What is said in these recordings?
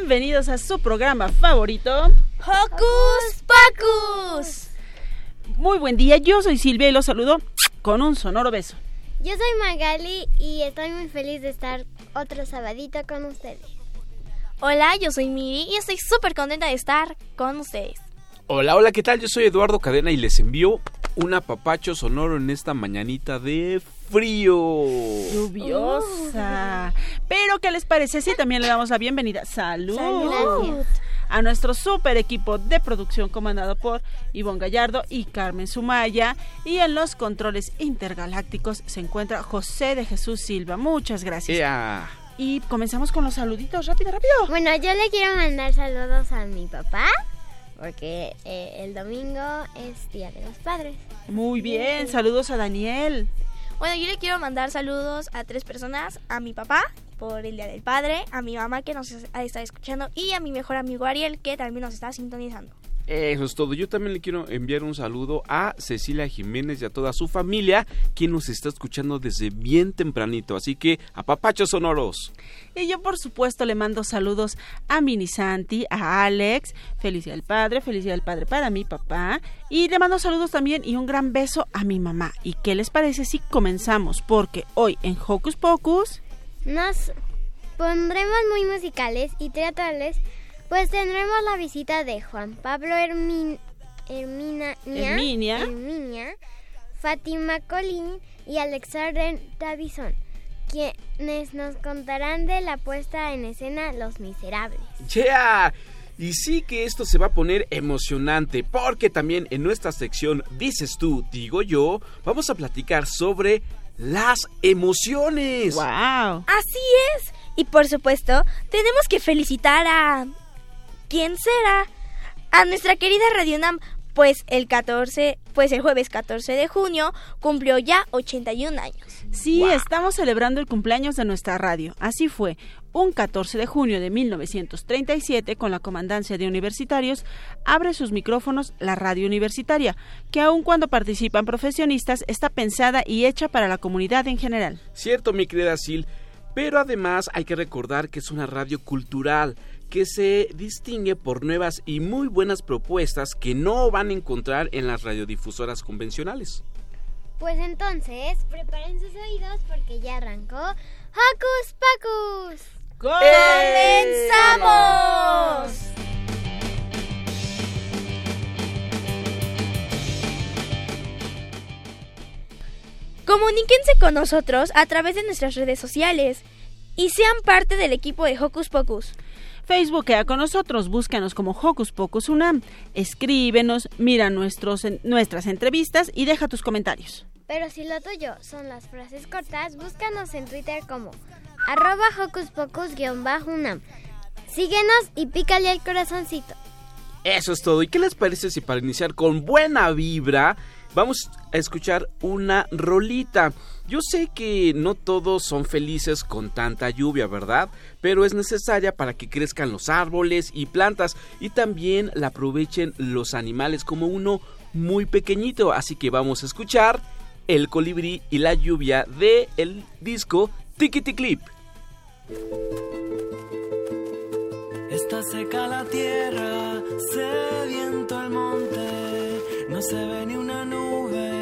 Bienvenidos a su programa favorito, ¡Hocus Pocus! Muy buen día, yo soy Silvia y los saludo con un sonoro beso. Yo soy Magali y estoy muy feliz de estar otro sabadito con ustedes. Hola, yo soy Miri y estoy súper contenta de estar con ustedes. Hola, hola, ¿qué tal? Yo soy Eduardo Cadena y les envío un apapacho sonoro en esta mañanita de frío. Lluviosa. Pero, ¿qué les parece si también le damos la bienvenida? ¡Salud! Gracias. A nuestro super equipo de producción comandado por Ivonne Gallardo y Carmen Sumaya. Y en los controles intergalácticos se encuentra José de Jesús Silva. Muchas gracias. Y comenzamos con los saluditos, rápido, rápido. Bueno, yo le quiero mandar saludos a mi papá porque eh, el domingo es Día de los Padres. Muy bien, saludos a Daniel. Bueno, yo le quiero mandar saludos a tres personas, a mi papá por el Día del Padre, a mi mamá que nos está escuchando y a mi mejor amigo Ariel que también nos está sintonizando. Eso es todo. Yo también le quiero enviar un saludo a Cecilia Jiménez y a toda su familia, quien nos está escuchando desde bien tempranito. Así que, apapachos sonoros. Y yo, por supuesto, le mando saludos a Mini Santi, a Alex. Feliz Día del Padre, feliz Día del Padre para mi papá. Y le mando saludos también y un gran beso a mi mamá. ¿Y qué les parece si comenzamos? Porque hoy en Hocus Pocus... Nos pondremos muy musicales y teatrales, pues tendremos la visita de Juan Pablo Hermin, Hermina, Herminia. Herminia, Fátima Colín y Alexander Davison, quienes nos contarán de la puesta en escena Los Miserables. ¡Yeah! Y sí que esto se va a poner emocionante, porque también en nuestra sección Dices tú, digo yo, vamos a platicar sobre las emociones. ¡Wow! Así es. Y por supuesto, tenemos que felicitar a... ¿Quién será? A nuestra querida Radio Nam, pues el 14, pues el jueves 14 de junio cumplió ya 81 años. Sí, Wow. estamos celebrando el cumpleaños de nuestra radio. Así fue. Un 14 de junio de 1937, con la comandancia de universitarios, abre sus micrófonos la radio universitaria, que aun cuando participan profesionistas, está pensada y hecha para la comunidad en general. Cierto, mi querida Sil, pero además hay que recordar que es una radio cultural que se distingue por nuevas y muy buenas propuestas que no van a encontrar en las radiodifusoras convencionales. Pues entonces, preparen sus oídos porque ya arrancó Hocus Pocus. ¡Comenzamos! Comuníquense con nosotros a través de nuestras redes sociales y sean parte del equipo de Hocus Pocus. Facebookea con nosotros, búscanos como Hocus Pocus Unam, escríbenos, mira nuestros, nuestras entrevistas y deja tus comentarios. Pero si lo tuyo son las frases cortas, búscanos en Twitter como arroba Hocus Pocus-unam. Síguenos y pícale al corazoncito. Eso es todo. ¿Y qué les parece si para iniciar con buena vibra vamos a escuchar una rolita? Yo sé que no todos son felices con tanta lluvia, ¿verdad? Pero es necesaria para que crezcan los árboles y plantas y también la aprovechen los animales como uno muy pequeñito. Así que vamos a escuchar El colibrí y la lluvia de el disco Tikiti Clip. Está seca la tierra, sediento el monte, no se ve ni una nube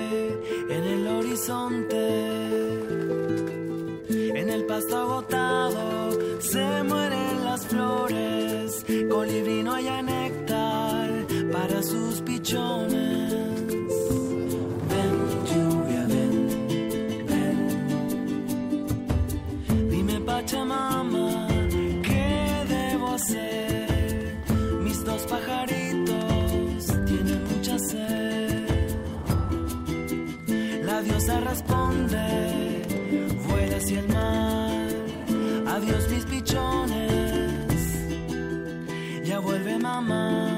En el pasto agotado se mueren las flores, colibrí no haya néctar para sus pichones. Responde, vuela hacia el mar. Adiós mis pichones, ya vuelve mamá.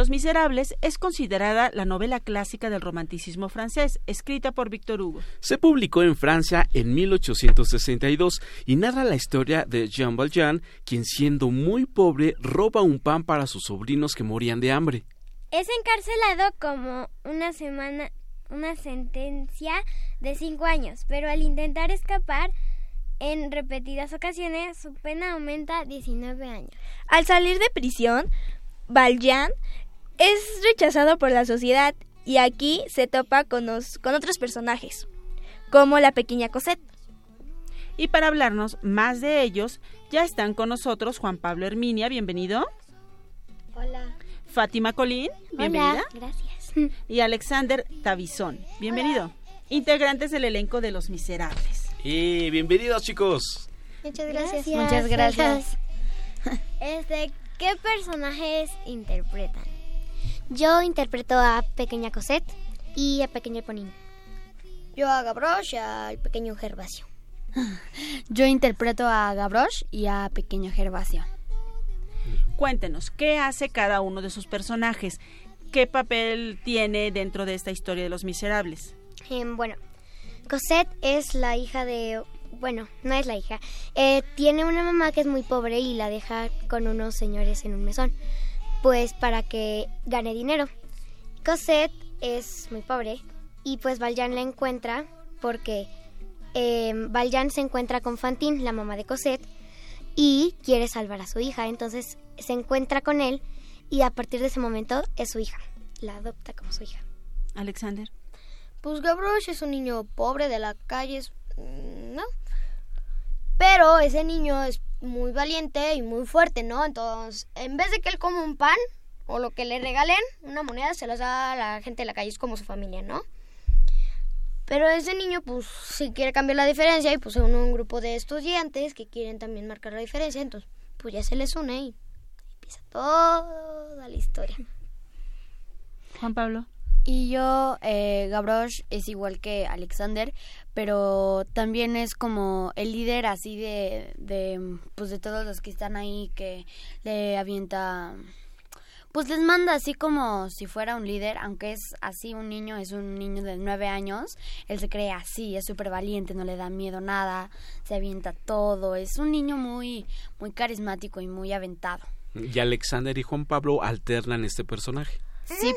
Los Miserables es considerada la novela clásica del romanticismo francés, escrita por Víctor Hugo. Se publicó en Francia en 1862 y narra la historia de Jean Valjean, quien siendo muy pobre roba un pan para sus sobrinos que morían de hambre. Es encarcelado como una semana, una sentencia de cinco años, pero al intentar escapar en repetidas ocasiones, su pena aumenta a 19 años. Al salir de prisión, Valjean es rechazado por la sociedad y aquí se topa con, los- con otros personajes, como la pequeña Cosette. Y para hablarnos más de ellos, ya están con nosotros Juan Pablo Herminia, bienvenido. Hola. Fátima Colín, bienvenida. Gracias. Y Alexander Tavizón, bienvenido. Integrantes del elenco de Los Miserables. Y bienvenidos chicos. Muchas gracias. Muchas gracias. Este, ¿qué personajes interpretan? Yo interpreto a Pequeña Cosette y a Pequeño Ponín. Yo a Gavroche y al pequeño Gervasio. Yo interpreto a Gavroche y a Pequeño Gervasio. Cuéntenos, ¿qué hace cada uno de sus personajes? ¿Qué papel tiene dentro de esta historia de Los Miserables? Em, bueno, Cosette es la hija de... Bueno, no es la hija. Eh, tiene una mamá que es muy pobre y la deja con unos señores en un mesón. Pues para que gane dinero. Cosette es muy pobre y pues Valjean la encuentra porque eh, Valjean se encuentra con Fantine, la mamá de Cosette, y quiere salvar a su hija. Entonces se encuentra con él y a partir de ese momento es su hija. La adopta como su hija. Alexander. pues Gavroche es un niño pobre de la calle, mm, ¿no? Pero ese niño es muy valiente y muy fuerte, ¿no? Entonces, en vez de que él coma un pan o lo que le regalen, una moneda se las da a la gente de la calle, es como su familia, ¿no? Pero ese niño, pues, si quiere cambiar la diferencia y pues une un grupo de estudiantes que quieren también marcar la diferencia, entonces, pues ya se les une y empieza toda la historia. Juan Pablo. Y yo, eh, Gavroche es igual que Alexander, pero también es como el líder así de, de, pues de todos los que están ahí que le avienta, pues les manda así como si fuera un líder, aunque es así un niño, es un niño de nueve años, él se cree así, es súper valiente, no le da miedo nada, se avienta todo, es un niño muy, muy carismático y muy aventado. Y Alexander y Juan Pablo alternan este personaje. Sí.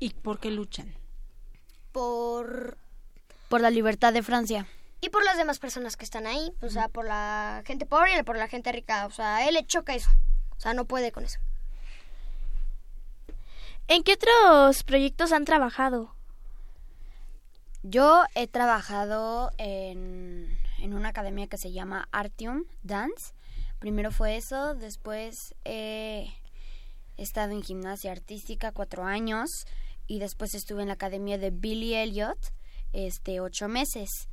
¿Y por qué luchan? Por... Por la libertad de Francia. Y por las demás personas que están ahí, o sea, por la gente pobre y por la gente rica, o sea, a él le choca eso, o sea, no puede con eso. ¿En qué otros proyectos han trabajado? Yo he trabajado en, en una academia que se llama Artium Dance. Primero fue eso, después he estado en gimnasia artística cuatro años y después estuve en la academia de Billy Elliot este ocho meses.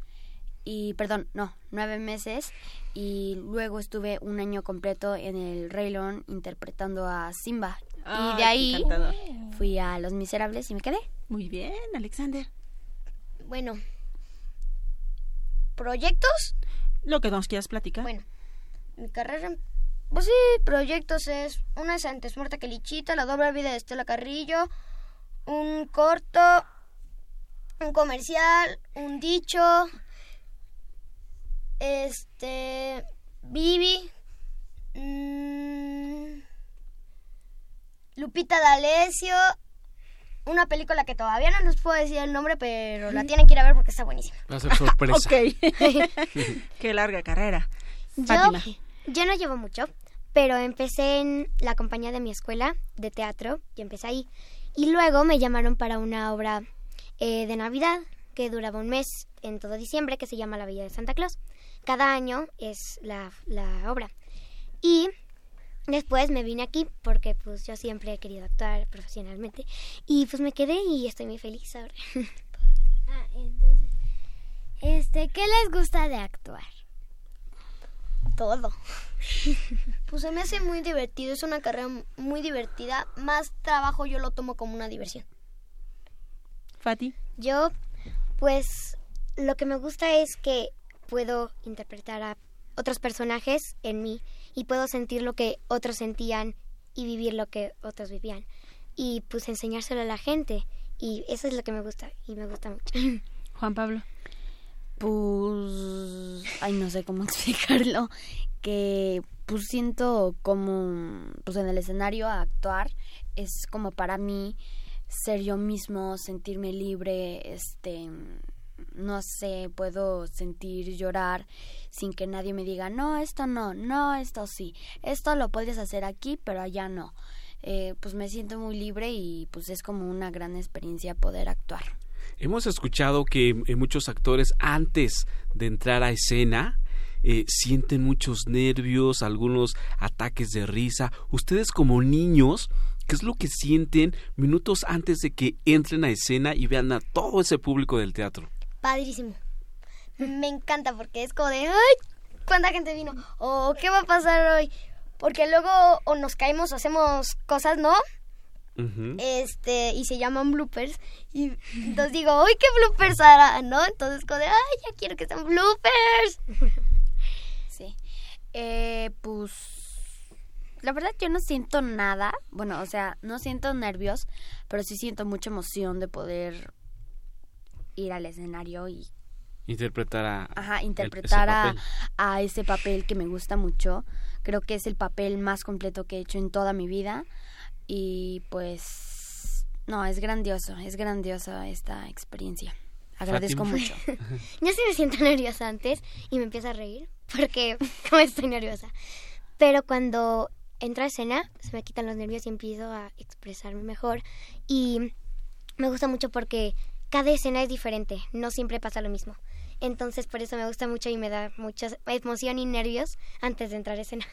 Y perdón no nueve meses. Y luego estuve un año completo en el Rey León interpretando a Simba. Y de ahí fui a Los Miserables y me quedé. Muy bien Alexander. Bueno proyectos lo que nos quieras platicar. Bueno mi carrera pues sí, proyectos es una es antes muerta que lichita, la doble vida de Estela Carrillo, un corto, un comercial, un dicho, este, Vivi, mmm, Lupita D'Alessio, una película que todavía no les puedo decir el nombre, pero la tienen que ir a ver porque está buenísima. Va a ser sorpresa. ok. Qué larga carrera. Yo, yo no llevo mucho, pero empecé en la compañía de mi escuela de teatro y empecé ahí. Y luego me llamaron para una obra eh, de Navidad que duraba un mes en todo diciembre que se llama La Villa de Santa Claus. Cada año es la, la obra. Y después me vine aquí porque pues yo siempre he querido actuar profesionalmente y pues me quedé y estoy muy feliz ahora. ah, entonces, este, ¿qué les gusta de actuar? Todo. Pues se me hace muy divertido, es una carrera muy divertida. Más trabajo yo lo tomo como una diversión. Fati. Yo, pues, lo que me gusta es que puedo interpretar a otros personajes en mí y puedo sentir lo que otros sentían y vivir lo que otros vivían. Y pues enseñárselo a la gente. Y eso es lo que me gusta y me gusta mucho. Juan Pablo. Pues, ay, no sé cómo explicarlo, que pues siento como, pues en el escenario actuar es como para mí ser yo mismo, sentirme libre, este, no sé, puedo sentir llorar sin que nadie me diga, no, esto no, no, esto sí, esto lo puedes hacer aquí, pero allá no. Eh, pues me siento muy libre y pues es como una gran experiencia poder actuar. Hemos escuchado que muchos actores antes de entrar a escena eh, sienten muchos nervios, algunos ataques de risa. Ustedes como niños, ¿qué es lo que sienten minutos antes de que entren a escena y vean a todo ese público del teatro? Padrísimo. Me encanta porque es como de, ¡ay! ¿Cuánta gente vino? ¿O qué va a pasar hoy? Porque luego o nos caemos o hacemos cosas, ¿no? Este, y se llaman bloopers. Y entonces digo, ¡uy, qué bloopers hará! ¿No? Entonces, como de, ¡ay, ya quiero que sean bloopers! Sí. Eh, pues. La verdad, yo no siento nada. Bueno, o sea, no siento nervios, pero sí siento mucha emoción de poder ir al escenario y. Interpretar a. Ajá, interpretar a, a ese papel que me gusta mucho. Creo que es el papel más completo que he hecho en toda mi vida. Y pues. No, es grandioso, es grandiosa esta experiencia. Agradezco mucho. Yo sí me siento nerviosa antes y me empiezo a reír porque como estoy nerviosa. Pero cuando entro a escena se me quitan los nervios y empiezo a expresarme mejor. Y me gusta mucho porque cada escena es diferente, no siempre pasa lo mismo. Entonces por eso me gusta mucho y me da mucha emoción y nervios antes de entrar a escena.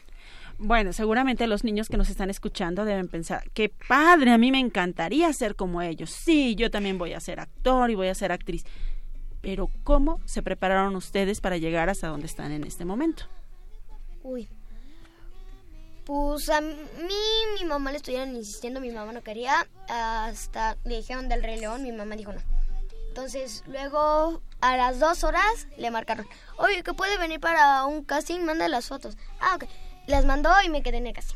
Bueno, seguramente los niños que nos están escuchando deben pensar, qué padre, a mí me encantaría ser como ellos. Sí, yo también voy a ser actor y voy a ser actriz. Pero ¿cómo se prepararon ustedes para llegar hasta donde están en este momento? Uy. Pues a mí, mi mamá le estuvieron insistiendo, mi mamá no quería, hasta le dijeron del Rey León, mi mamá dijo no. Entonces, luego a las dos horas le marcaron, oye, que puede venir para un casting, manda las fotos. Ah, ok. Las mandó y me quedé en el casting.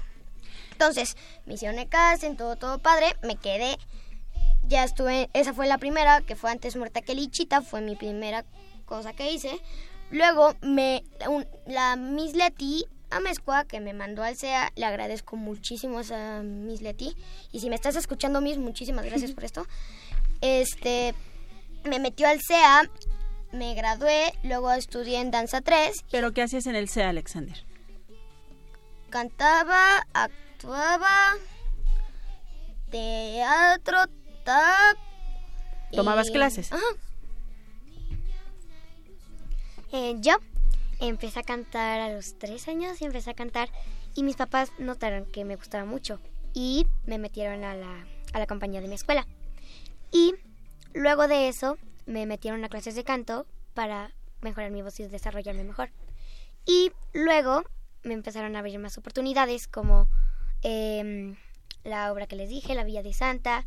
Entonces, me hicieron el casting, todo, todo padre, me quedé. Ya estuve, esa fue la primera, que fue antes muerta que Lichita, fue mi primera cosa que hice. Luego, me, la Miss Leti Amezcua, que me mandó al SEA, le agradezco muchísimo a Miss Leti. Y si me estás escuchando, Miss, muchísimas gracias por esto. Este, me metió al SEA, me gradué, luego estudié en Danza 3. ¿Pero qué hacías en el SEA, Alexander? Cantaba, actuaba, teatro, tap. ¿Tomabas clases? Ajá. Eh, yo empecé a cantar a los tres años y empecé a cantar y mis papás notaron que me gustaba mucho y me metieron a la, a la compañía de mi escuela. Y luego de eso me metieron a clases de canto para mejorar mi voz y desarrollarme mejor. Y luego me empezaron a abrir más oportunidades como em, la obra que les dije, La Villa de Santa,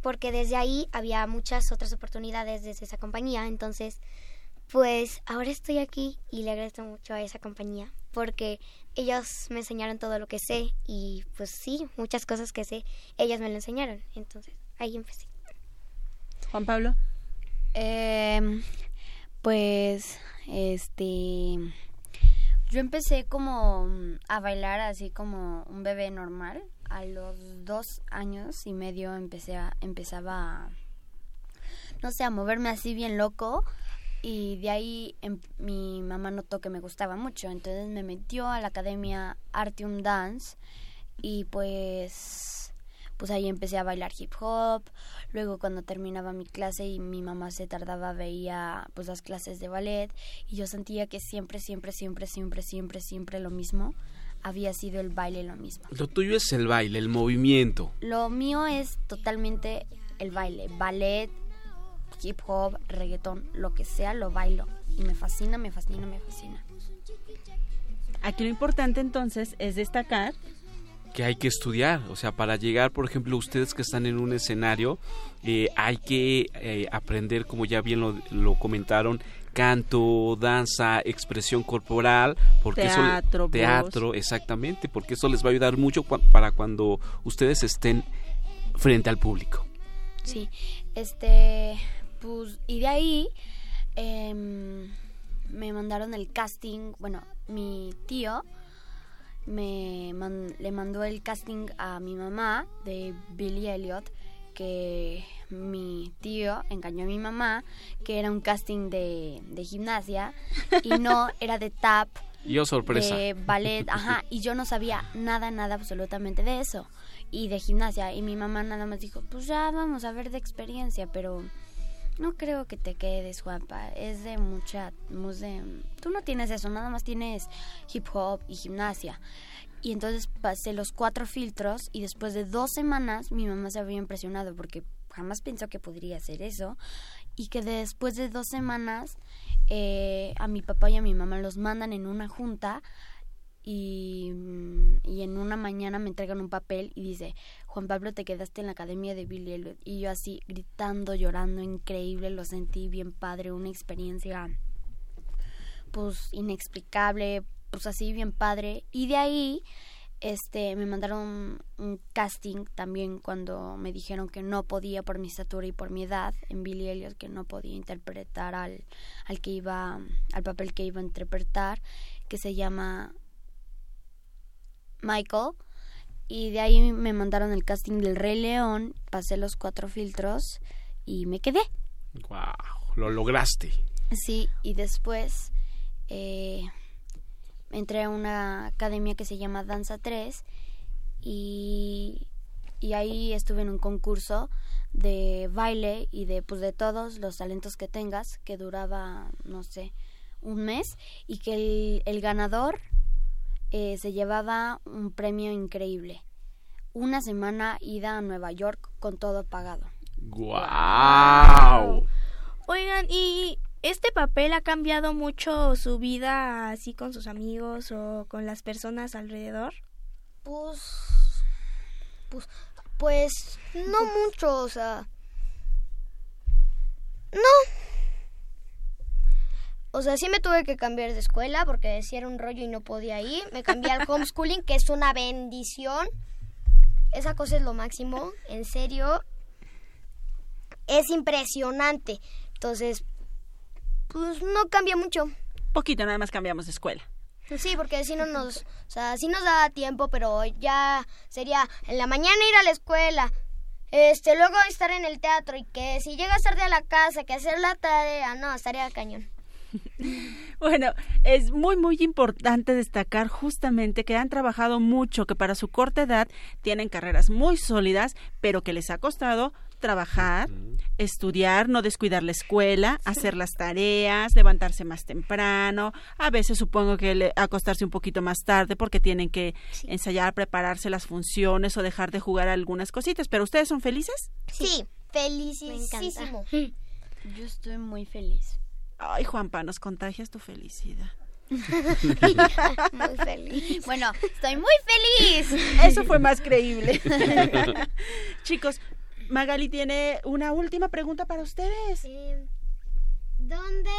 porque desde ahí había muchas otras oportunidades desde esa compañía. Entonces, pues ahora estoy aquí y le agradezco mucho a esa compañía porque ellos me enseñaron todo lo que sé y pues sí, muchas cosas que sé, ellas me lo enseñaron. Entonces, ahí empecé. Juan Pablo. Eh, pues, este, yo empecé como a bailar así como un bebé normal. A los dos años y medio empecé a, empezaba, a, no sé, a moverme así bien loco. Y de ahí em, mi mamá notó que me gustaba mucho. Entonces me metió a la academia Artium Dance. Y pues pues ahí empecé a bailar hip hop. Luego cuando terminaba mi clase y mi mamá se tardaba veía pues las clases de ballet y yo sentía que siempre, siempre, siempre, siempre, siempre, siempre lo mismo había sido el baile lo mismo. Lo tuyo es el baile, el movimiento. Lo mío es totalmente el baile, ballet, hip hop, reggaetón, lo que sea, lo bailo. Y me fascina, me fascina, me fascina. Aquí lo importante entonces es destacar que hay que estudiar, o sea, para llegar, por ejemplo, ustedes que están en un escenario, eh, hay que eh, aprender, como ya bien lo, lo, comentaron, canto, danza, expresión corporal, porque teatro, eso, teatro, exactamente, porque eso les va a ayudar mucho para cuando ustedes estén frente al público. Sí, este, pues, y de ahí eh, me mandaron el casting, bueno, mi tío me le mandó el casting a mi mamá de Billy Elliot que mi tío engañó a mi mamá que era un casting de, de gimnasia y no era de tap yo sorpresa. de ballet ajá y yo no sabía nada nada absolutamente de eso y de gimnasia y mi mamá nada más dijo pues ya vamos a ver de experiencia pero no creo que te quedes, Juanpa. Es de mucha... De, tú no tienes eso, nada más tienes hip hop y gimnasia. Y entonces pasé los cuatro filtros y después de dos semanas mi mamá se había impresionado porque jamás pensó que podría hacer eso. Y que después de dos semanas eh, a mi papá y a mi mamá los mandan en una junta y, y, en una mañana me entregan un papel y dice, Juan Pablo, te quedaste en la academia de Billy Elliot. Y yo así, gritando, llorando, increíble, lo sentí bien padre, una experiencia pues inexplicable, pues así bien padre. Y de ahí, este, me mandaron un casting también cuando me dijeron que no podía por mi estatura y por mi edad en Billy Elliot, que no podía interpretar al, al que iba, al papel que iba a interpretar, que se llama Michael. Y de ahí me mandaron el casting del Rey León, pasé los cuatro filtros y me quedé. ¡Wow! Lo lograste. Sí, y después eh, entré a una academia que se llama Danza 3 y, y ahí estuve en un concurso de baile y de pues de todos los talentos que tengas que duraba no sé un mes y que el, el ganador eh, se llevaba un premio increíble una semana ida a Nueva York con todo pagado ¡Guau! Oigan, ¿y este papel ha cambiado mucho su vida así con sus amigos o con las personas alrededor? Pues, pues, pues, no mucho, o sea, no. O sea, sí me tuve que cambiar de escuela porque decía era un rollo y no podía ir. Me cambié al homeschooling, que es una bendición. Esa cosa es lo máximo, en serio. Es impresionante. Entonces, pues no cambia mucho. Poquito, nada más cambiamos de escuela. Sí, porque si no nos, o sea, sí nos da tiempo, pero ya sería en la mañana ir a la escuela, este, luego estar en el teatro y que si llegas tarde a la casa, que hacer la tarea, no, estaría cañón. Bueno, es muy, muy importante destacar justamente que han trabajado mucho, que para su corta edad tienen carreras muy sólidas, pero que les ha costado trabajar, estudiar, no descuidar la escuela, hacer las tareas, levantarse más temprano, a veces supongo que le, acostarse un poquito más tarde porque tienen que ensayar, prepararse las funciones o dejar de jugar algunas cositas. ¿Pero ustedes son felices? Sí, felicísimo. yo estoy muy feliz Ay, Juanpa, nos contagias tu felicidad. muy feliz. Bueno, estoy muy feliz. Eso fue más creíble. Chicos, Magali tiene una última pregunta para ustedes. Eh, ¿Dónde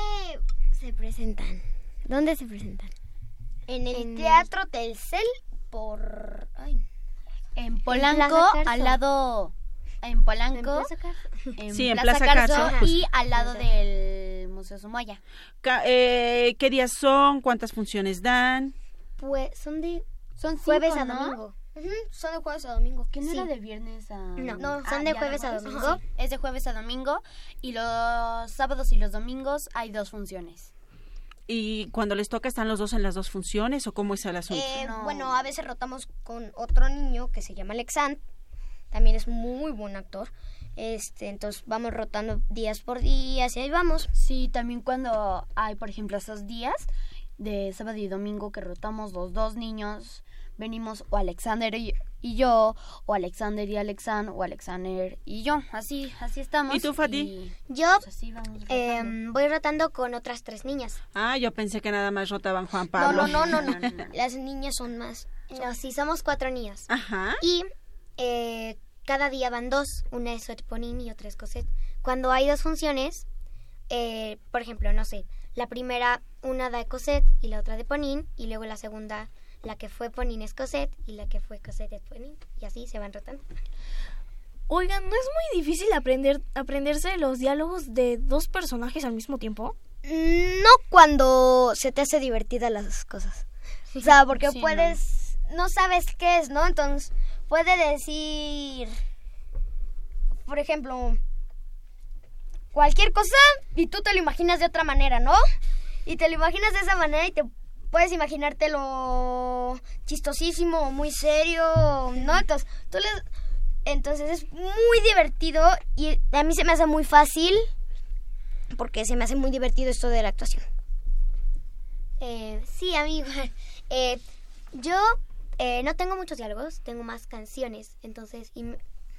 se presentan? ¿Dónde se presentan? En el Teatro Telcel por... Ay, En Polanco, al lado... En Polanco, ¿En Plaza Carso? en Sí, en Plaza, Plaza Carso, Carso. y al lado del Museo Sumaya. Ca- eh, ¿Qué días son? ¿Cuántas funciones dan? pues son de Son jueves a ¿no? domingo. Ujú, son de jueves a domingo. ¿Que no Sí. era de viernes a...? No, no, Ah, son de jueves a domingo. Sí, es de jueves a domingo y los sábados y los domingos hay dos funciones. ¿Y cuando les toca están los dos en las dos funciones o cómo es el asunto? Eh, No. Bueno, a veces rotamos con otro niño que se llama Alexand. También es muy buen actor. Este, entonces vamos rotando días por días y ahí vamos. Sí, también cuando hay, por ejemplo, esos días de sábado y domingo que rotamos los dos niños, venimos o Alexander y, y yo, o Alexander y Alexan, o Alexander y yo. Así, así estamos. ¿Y tú, Fati? y, Yo pues, así vamos rotando. em, voy rotando con otras tres niñas. Ah, yo pensé que nada más rotaban Juan Pablo. no, no, no, no. No, no, no. Las niñas son más. No, sí, somos cuatro niñas. Ajá. Y eh, cada día van dos. Una es Otponín y otra es Cosette. Cuando hay dos funciones, eh, por ejemplo, no sé, la primera, una da Cosette y la otra de Ponín, y luego la segunda, la que fue Ponín es Cosette y la que fue Cosette es Ponín. Y así se van rotando. Oigan, ¿no es muy difícil aprender aprenderse los diálogos de dos personajes al mismo tiempo? No cuando se te hace divertida las cosas. O sea, porque Sí, puedes, no. sabes qué es, ¿no? Entonces, puede decir, por ejemplo, cualquier cosa y tú te lo imaginas de otra manera, ¿no? Y te lo imaginas de esa manera y te puedes imaginártelo chistosísimo, muy serio, ¿no? Entonces, tú entonces es muy divertido y a mí se me hace muy fácil porque se me hace muy divertido esto de la actuación. Eh, sí, amigo. Eh, yo eh, no tengo muchos diálogos, tengo más canciones, entonces y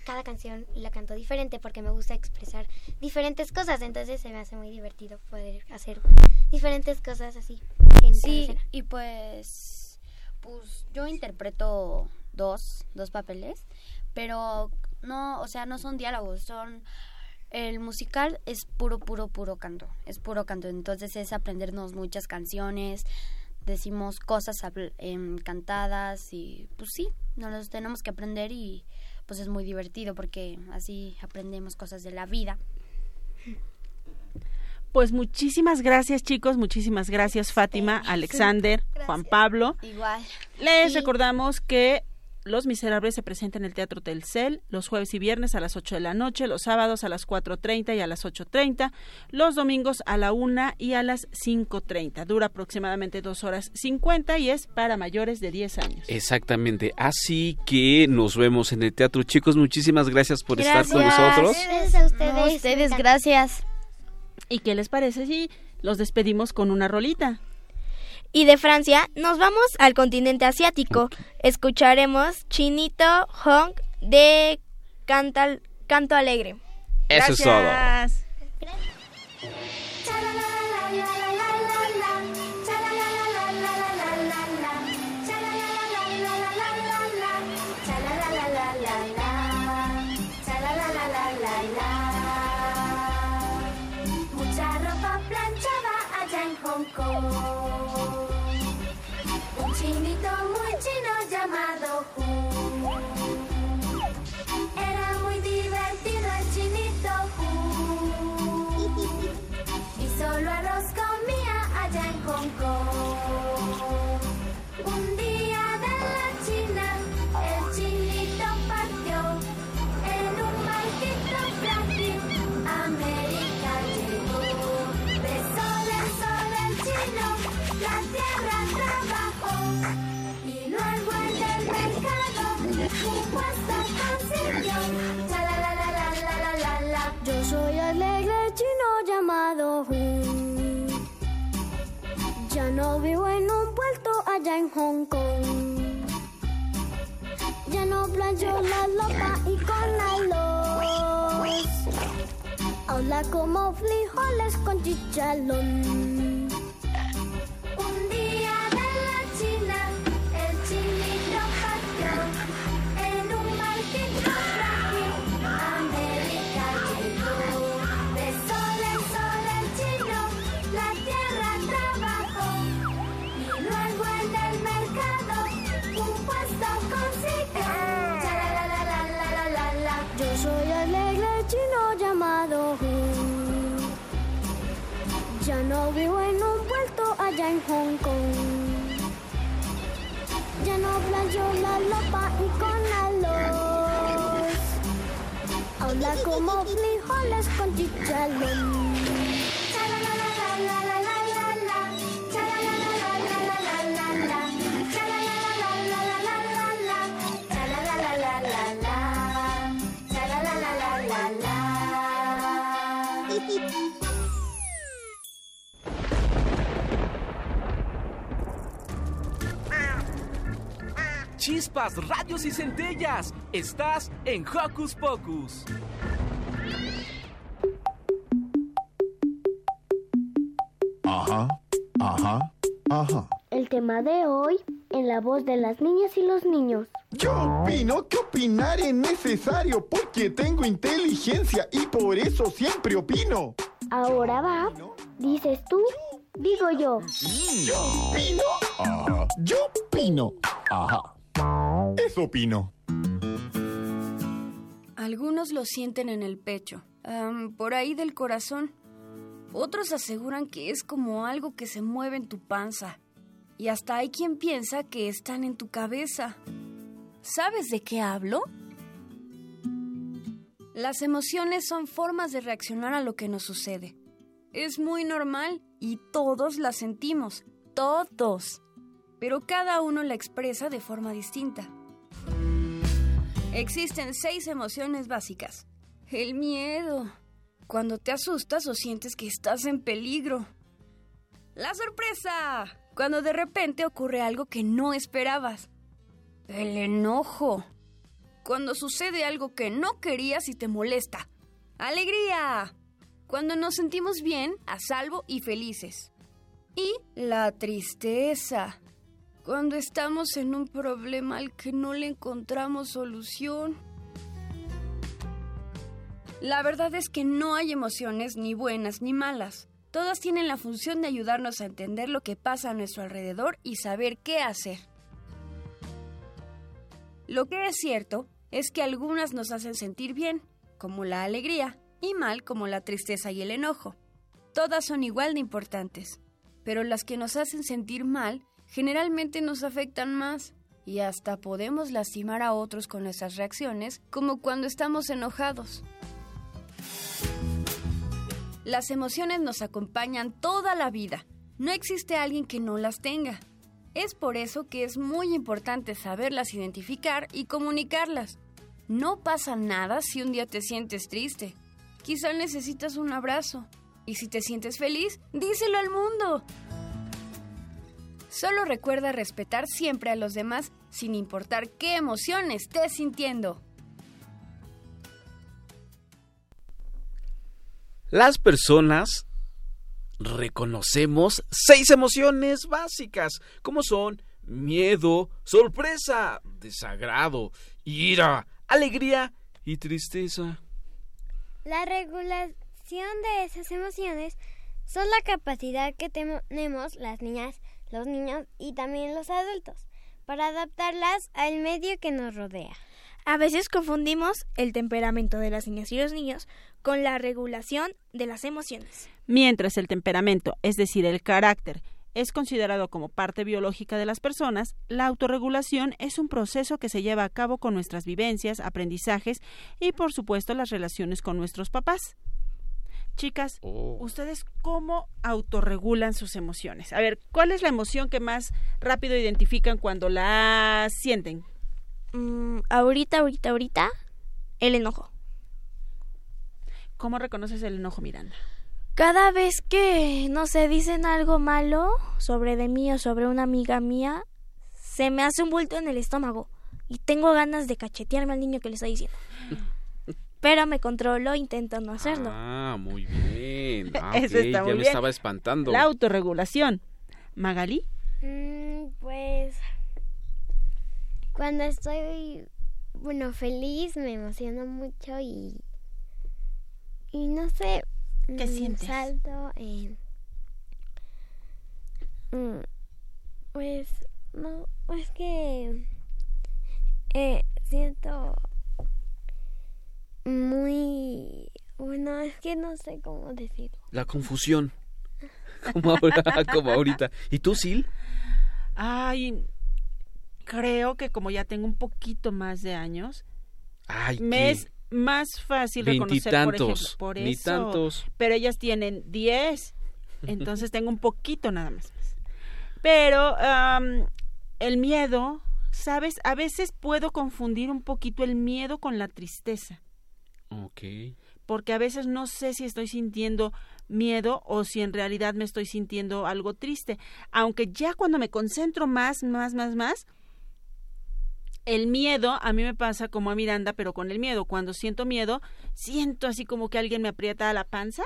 cada canción la canto diferente porque me gusta expresar diferentes cosas, entonces se me hace muy divertido poder hacer diferentes cosas así. En Sí, y pues, pues yo interpreto dos, dos papeles, pero no, o sea, no son diálogos, son el musical es puro, puro, puro canto, es puro canto, entonces es aprendernos muchas canciones, decimos cosas em, cantadas y pues sí, nos los tenemos que aprender y pues es muy divertido porque así aprendemos cosas de la vida. Pues muchísimas gracias, chicos. Muchísimas gracias, Fátima, Alexander, Juan Pablo. Igual. Les recordamos que Los Miserables se presenta en el Teatro Telcel los jueves y viernes a las 8 de la noche, los sábados a las 4.30 y a las 8.30, los domingos a la 1 y a las 5.30. Dura aproximadamente 2 horas 50 y es para mayores de 10 años. Exactamente. Así que nos vemos en el teatro. Chicos, muchísimas gracias por estar con nosotros. Gracias a ustedes. A ustedes, gracias. ¿Y qué les parece si los despedimos con una rolita? Y de Francia nos vamos al continente asiático. Escucharemos Chinito Hong de Cantal- Canto Alegre. Eso es todo. Gracias. Mucha ropa planchada allá en Hong Kong. Chino llamado Hun. Ya no vivo en un puerto allá en Hong Kong. Ya no plancho la ropa y con arroz. Ahora como frijoles con chicharrón. Chispas, radios y centellas. Estás en Hocus Pocus. Ajá, ajá, ajá. El tema de hoy en la voz de las niñas y los niños. Yo opino que opinar es necesario porque tengo inteligencia y por eso siempre opino. Ahora va. Dices tú, digo yo. Yo opino. Ajá. Yo opino. Ajá. Eso opino. Algunos lo sienten en el pecho, por ahí del corazón. Otros aseguran que es como algo que se mueve en tu panza. Y hasta hay quien piensa que están en tu cabeza. ¿Sabes de qué hablo? Las emociones son formas de reaccionar a lo que nos sucede. Es muy normal y todos la sentimos, todos. Pero cada uno la expresa de forma distinta. Existen seis emociones básicas. El miedo, cuando te asustas o sientes que estás en peligro. La sorpresa, cuando de repente ocurre algo que no esperabas. El enojo, cuando sucede algo que no querías y te molesta. Alegría, cuando nos sentimos bien, a salvo y felices. Y la tristeza, cuando estamos en un problema al que no le encontramos solución. La verdad es que no hay emociones ni buenas ni malas. Todas tienen la función de ayudarnos a entender lo que pasa a nuestro alrededor y saber qué hacer. Lo que es cierto es que algunas nos hacen sentir bien, como la alegría, y mal como la tristeza y el enojo. Todas son igual de importantes, pero las que nos hacen sentir mal generalmente nos afectan más y hasta podemos lastimar a otros con nuestras reacciones, como cuando estamos enojados. Las emociones nos acompañan toda la vida. No existe alguien que no las tenga. Es por eso que es muy importante saberlas identificar y comunicarlas. No pasa nada si un día te sientes triste. Quizá necesitas un abrazo. Y si te sientes feliz, díselo al mundo. Solo recuerda respetar siempre a los demás sin importar qué emoción estés sintiendo. Las personas reconocemos seis emociones básicas, como son miedo, sorpresa, desagrado, ira, alegría y tristeza. La regulación de esas emociones son la capacidad que tenemos las niñas, los niños y también los adultos para adaptarlas al medio que nos rodea. A veces confundimos el temperamento de las niñas y los niños con la regulación de las emociones. Mientras el temperamento, es decir, el carácter, es considerado como parte biológica de las personas, la autorregulación es un proceso que se lleva a cabo con nuestras vivencias, aprendizajes y, por supuesto, las relaciones con nuestros papás. Chicas, Oh. ¿ustedes cómo autorregulan sus emociones? A ver, ¿cuál es la emoción que más rápido identifican cuando la sienten? Mm, ahorita, ahorita, ahorita, el enojo. ¿Cómo reconoces el enojo, Miranda? Cada vez que, no sé, dicen algo malo sobre de mí o sobre una amiga mía, se me hace un bulto en el estómago y tengo ganas de cachetearme al niño que le está diciendo. Pero me controlo, intento no hacerlo. Ah, muy bien. Ah, Eso está ya muy me bien. estaba espantando. La autorregulación. Magali, Mm, pues cuando estoy, bueno, feliz me emociona mucho y y no sé, ¿Qué mm, sientes? salto en Mm, pues no, es que eh, siento muy bueno, es que no sé cómo decirlo. La confusión. Como, ahora, como ahorita. ¿Y tú, Sil? ay, creo que como ya tengo un poquito más de años, Ay, me ¿qué? es más fácil reconocer, por ejemplo, por ni eso. tantos. Pero ellas tienen 10, entonces tengo un poquito nada más. Pero el miedo, ¿sabes? A veces puedo confundir un poquito el miedo con la tristeza, Porque a veces no sé si estoy sintiendo miedo o si en realidad me estoy sintiendo algo triste. Aunque ya cuando me concentro más, más, más, más, el miedo a mí me pasa como a Miranda, pero con el miedo. Cuando siento miedo, siento así como que alguien me aprieta la panza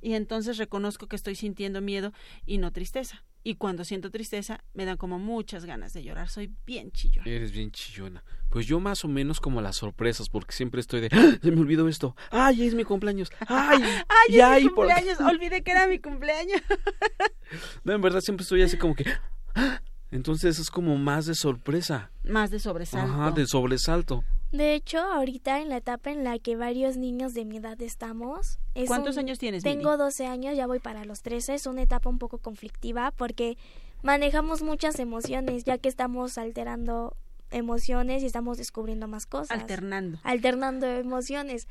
y entonces reconozco que estoy sintiendo miedo y no tristeza. Y cuando siento tristeza, me dan como muchas ganas de llorar. Soy bien chillona. Eres bien chillona. Pues yo más o menos como las sorpresas, porque siempre estoy de, ¡Ah! se me olvidó esto. Ay, es mi cumpleaños. Ay, ¡Ay, ya, es mi y por- cumpleaños! Olvidé que era mi cumpleaños. No, en verdad siempre estoy así como que, ¡Ah! entonces es como más de sorpresa. Más de sobresalto. Ajá, de sobresalto. De hecho, ahorita en la etapa en la que varios niños de mi edad estamos... es ¿Cuántos un- años tienes, Tengo Mili? 12 años, ya voy para los 13. Es una etapa un poco conflictiva porque manejamos muchas emociones, ya que estamos alterando emociones y estamos descubriendo más cosas. Alternando. Alternando emociones.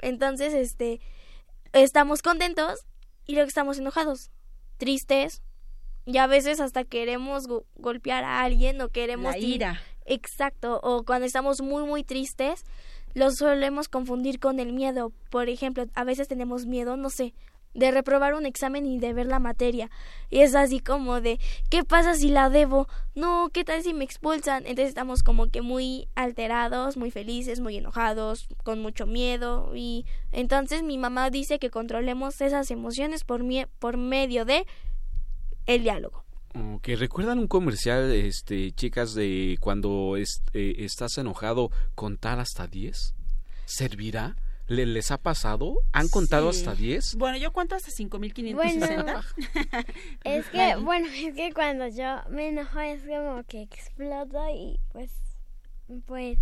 Entonces, este, estamos contentos y luego estamos enojados, tristes. Y a veces hasta queremos go- golpear a alguien o queremos... La ira. Exacto, o cuando estamos muy muy tristes, lo solemos confundir con el miedo. Por ejemplo, a veces tenemos miedo, no sé, de reprobar un examen y de ver la materia. Y es así como de, ¿qué pasa si la debo? No, ¿qué tal si me expulsan? Entonces estamos como que muy alterados, muy felices, muy enojados, con mucho miedo. Y entonces mi mamá dice que controlemos esas emociones por, por medio de el diálogo. Ok, ¿recuerdan un comercial, este, chicas, de cuando es- eh, estás enojado contar hasta 10? ¿Servirá? ¿Le- ¿Les ha pasado? ¿Han contado Sí. hasta 10? Bueno, yo cuento hasta 5560. Bueno, es que, bueno, es que cuando yo me enojo es como que exploto y pues, pues,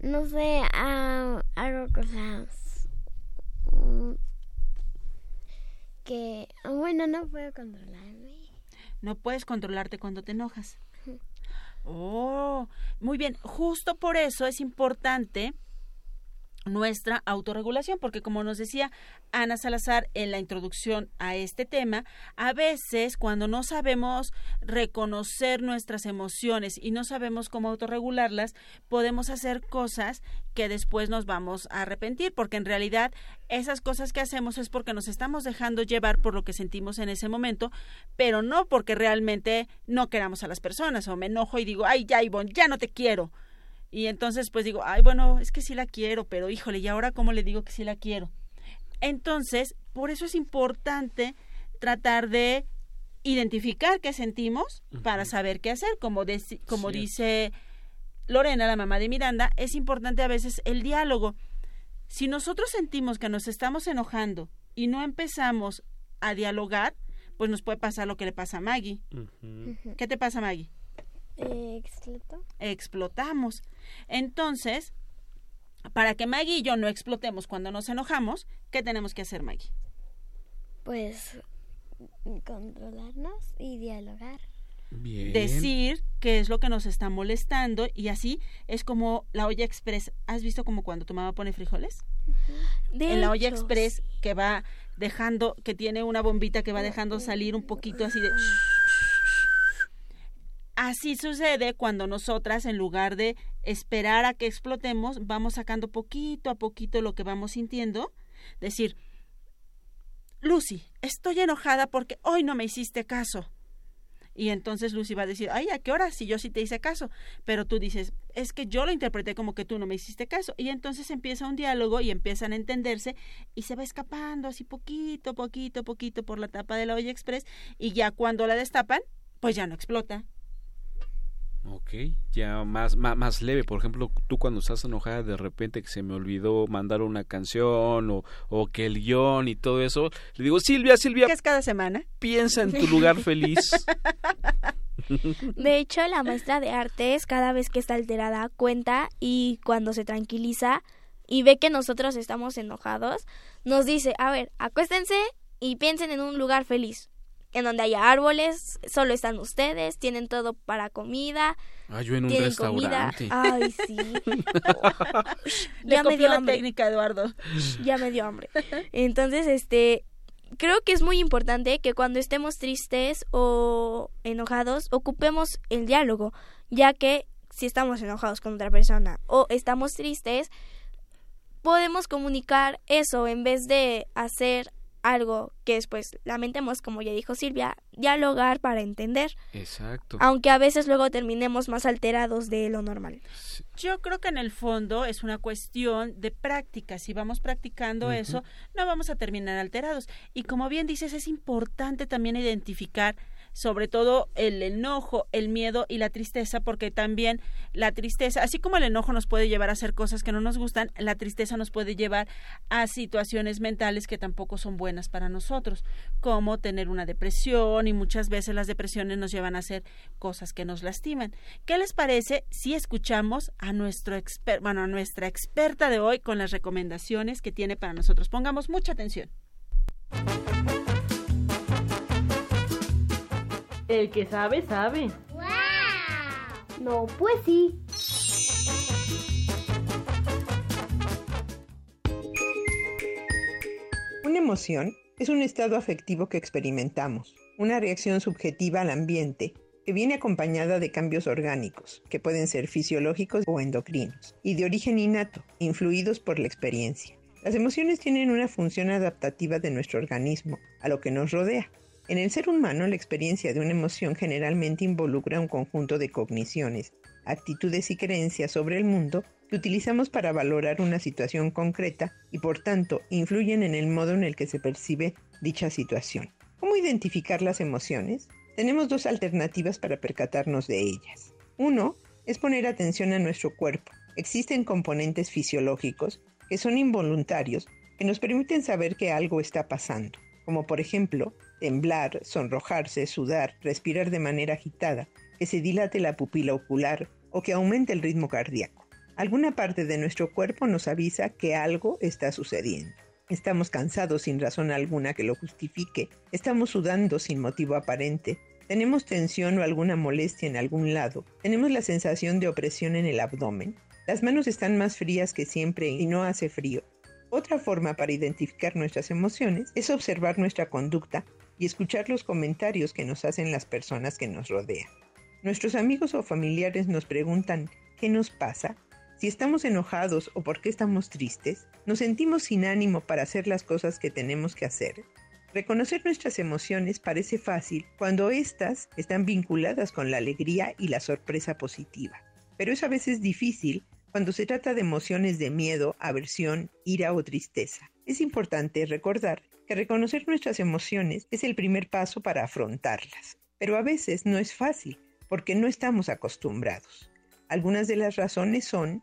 no sé, ah, hago cosas mm, que, bueno, no puedo controlarme. No puedes controlarte cuando te enojas. Oh, muy bien. Justo por eso es importante nuestra autorregulación, porque como nos decía Ana Salazar en la introducción a este tema, a veces cuando no sabemos reconocer nuestras emociones y no sabemos cómo autorregularlas, podemos hacer cosas que después nos vamos a arrepentir, porque en realidad esas cosas que hacemos es porque nos estamos dejando llevar por lo que sentimos en ese momento, pero no porque realmente no queramos a las personas o me enojo y digo, ay, ya, Ivonne, ya no te quiero y entonces pues digo, ay, bueno, es que sí la quiero, pero híjole, ¿y ahora cómo le digo que sí la quiero? Entonces, por eso es importante tratar de identificar qué sentimos para saber qué hacer. Como, como dice Lorena, la mamá de Miranda, es importante a veces el diálogo. Si nosotros sentimos que nos estamos enojando y no empezamos a dialogar, pues nos puede pasar lo que le pasa a Maggie. ¿Qué te pasa, Maggie? ¿Explotó? Explotamos. Entonces, para que Maggie y yo no explotemos cuando nos enojamos, ¿qué tenemos que hacer, Maggie? Pues controlarnos y dialogar. Bien. Decir qué es lo que nos está molestando y así es como la olla express. ¿Has visto como cuando tu mamá pone frijoles? en la olla express que va dejando, que tiene una bombita que va dejando salir un poquito así de... Así sucede cuando nosotras, en lugar de esperar a que explotemos, vamos sacando poquito a poquito lo que vamos sintiendo. Decir, Lucy, estoy enojada porque hoy no me hiciste caso. Y entonces Lucy va a decir, ay, ¿a qué hora? Si yo sí te hice caso. Pero tú dices, es que yo lo interpreté como que tú no me hiciste caso. Y entonces empieza un diálogo y empiezan a entenderse y se va escapando así poquito, poquito, poquito por la tapa de la olla express. Y ya cuando la destapan, pues ya no explota. Ok, ya más, más, leve. Por ejemplo, tú cuando estás enojada de repente que se me olvidó mandar una canción o, o que el guion y todo eso, le digo, Silvia, Silvia. ¿Qué es cada semana? Piensa en tu lugar feliz. De hecho, la maestra de artes cada vez que está alterada cuenta y cuando se tranquiliza y ve que nosotros estamos enojados, nos dice, a ver, acuéstense y piensen en un lugar feliz en donde haya árboles, solo están ustedes, tienen todo para comida. Ah, yo en un restaurante. Ay, sí. ya me dio la técnica, Eduardo. Ya me dio hambre. Entonces, este, creo que es muy importante que cuando estemos tristes o enojados, ocupemos el diálogo, ya que si estamos enojados con otra persona o estamos tristes, podemos comunicar eso en vez de hacer algo que después lamentemos, como ya dijo Silvia, dialogar para entender. Exacto. Aunque a veces luego terminemos más alterados de lo normal. Yo creo que en el fondo es una cuestión de práctica. Si vamos practicando eso, no vamos a terminar alterados. Y como bien dices, es importante también identificar sobre todo el enojo, el miedo y la tristeza, porque también la tristeza, así como el enojo nos puede llevar a hacer cosas que no nos gustan, la tristeza nos puede llevar a situaciones mentales que tampoco son buenas para nosotros, como tener una depresión y muchas veces las depresiones nos llevan a hacer cosas que nos lastiman. ¿Qué les parece si escuchamos a nuestro bueno, a nuestra experta de hoy con las recomendaciones que tiene para nosotros? Pongamos mucha atención. El que sabe, sabe. No, pues sí. Una emoción es un estado afectivo que experimentamos, una reacción subjetiva al ambiente que viene acompañada de cambios orgánicos, que pueden ser fisiológicos o endocrinos, y de origen innato, influidos por la experiencia. Las emociones tienen una función adaptativa de nuestro organismo a lo que nos rodea, en el ser humano, la experiencia de una emoción generalmente involucra un conjunto de cogniciones, actitudes y creencias sobre el mundo que utilizamos para valorar una situación concreta y por tanto influyen en el modo en el que se percibe dicha situación. ¿Cómo identificar las emociones? Tenemos dos alternativas para percatarnos de ellas. Uno es poner atención a nuestro cuerpo. Existen componentes fisiológicos que son involuntarios que nos permiten saber que algo está pasando, como por ejemplo temblar, sonrojarse, sudar, respirar de manera agitada, que se dilate la pupila ocular o que aumente el ritmo cardíaco. Alguna parte de nuestro cuerpo nos avisa que algo está sucediendo. Estamos cansados sin razón alguna que lo justifique, estamos sudando sin motivo aparente, tenemos tensión o alguna molestia en algún lado, tenemos la sensación de opresión en el abdomen, las manos están más frías que siempre y no hace frío. Otra forma para identificar nuestras emociones es observar nuestra conducta y escuchar los comentarios que nos hacen las personas que nos rodean. Nuestros amigos o familiares nos preguntan ¿qué nos pasa? Si estamos enojados o por qué estamos tristes, nos sentimos sin ánimo para hacer las cosas que tenemos que hacer. Reconocer nuestras emociones parece fácil cuando éstas están vinculadas con la alegría y la sorpresa positiva, pero es a veces difícil cuando se trata de emociones de miedo, aversión, ira o tristeza. Es importante recordar que reconocer nuestras emociones es el primer paso para afrontarlas, pero a veces no es fácil porque no estamos acostumbrados. Algunas de las razones son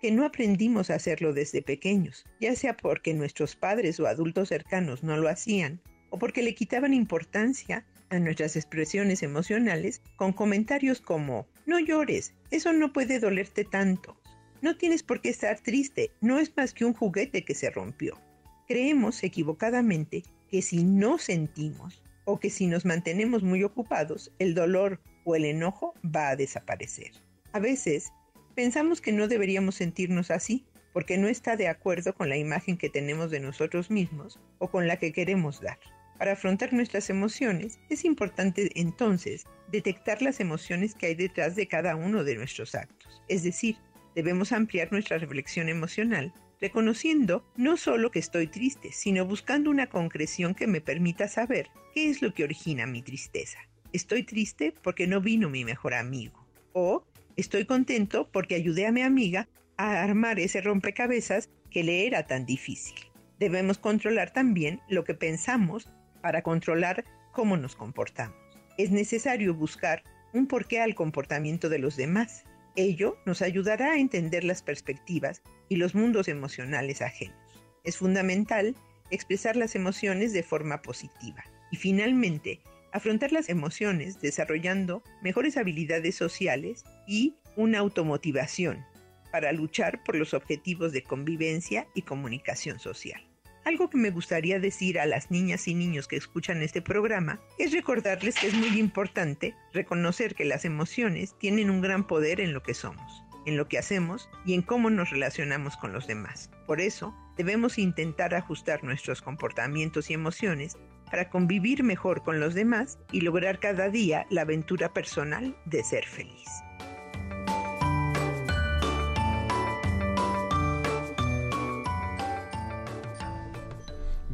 que no aprendimos a hacerlo desde pequeños, ya sea porque nuestros padres o adultos cercanos no lo hacían, o porque le quitaban importancia a nuestras expresiones emocionales con comentarios como no llores, eso no puede dolerte tanto, no tienes por qué estar triste, no es más que un juguete que se rompió. Creemos equivocadamente que si no sentimos o que si nos mantenemos muy ocupados, el dolor o el enojo va a desaparecer. A veces pensamos que no deberíamos sentirnos así porque no está de acuerdo con la imagen que tenemos de nosotros mismos o con la que queremos dar. Para afrontar nuestras emociones es importante entonces detectar las emociones que hay detrás de cada uno de nuestros actos, es decir, debemos ampliar nuestra reflexión emocional, reconociendo no solo que estoy triste, sino buscando una concreción que me permita saber qué es lo que origina mi tristeza. Estoy triste porque no vino mi mejor amigo. O estoy contento porque ayudé a mi amiga a armar ese rompecabezas que le era tan difícil. Debemos controlar también lo que pensamos para controlar cómo nos comportamos. Es necesario buscar un porqué al comportamiento de los demás Ello nos ayudará a entender las perspectivas y los mundos emocionales ajenos. Es fundamental expresar las emociones de forma positiva. Y finalmente, afrontar las emociones desarrollando mejores habilidades sociales y una automotivación para luchar por los objetivos de convivencia y comunicación social. Algo que me gustaría decir a las niñas y niños que escuchan este programa es recordarles que es muy importante reconocer que las emociones tienen un gran poder en lo que somos, en lo que hacemos y en cómo nos relacionamos con los demás. Por eso, debemos intentar ajustar nuestros comportamientos y emociones para convivir mejor con los demás y lograr cada día la aventura personal de ser feliz.